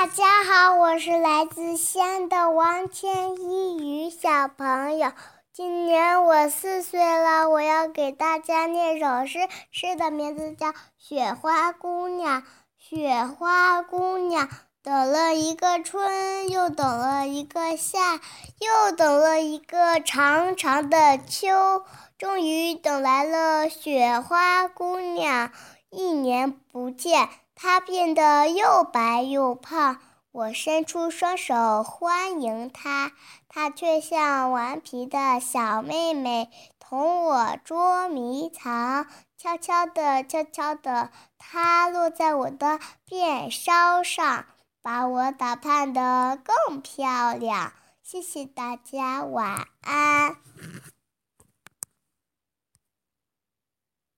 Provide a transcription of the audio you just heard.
大家好，我是来自西安的王千一宇小朋友，今年我四岁了。我要给大家念首诗，诗的名字叫《雪花姑娘》。雪花姑娘等了一个春，又等了一个夏，又等了一个长长的秋，终于等来了雪花姑娘。一年不见。它变得又白又胖，我伸出双手欢迎它，它却像顽皮的小妹妹，同我捉迷藏。悄悄地，悄悄地，它落在我的辫梢上，把我打扮得更漂亮。谢谢大家，晚安。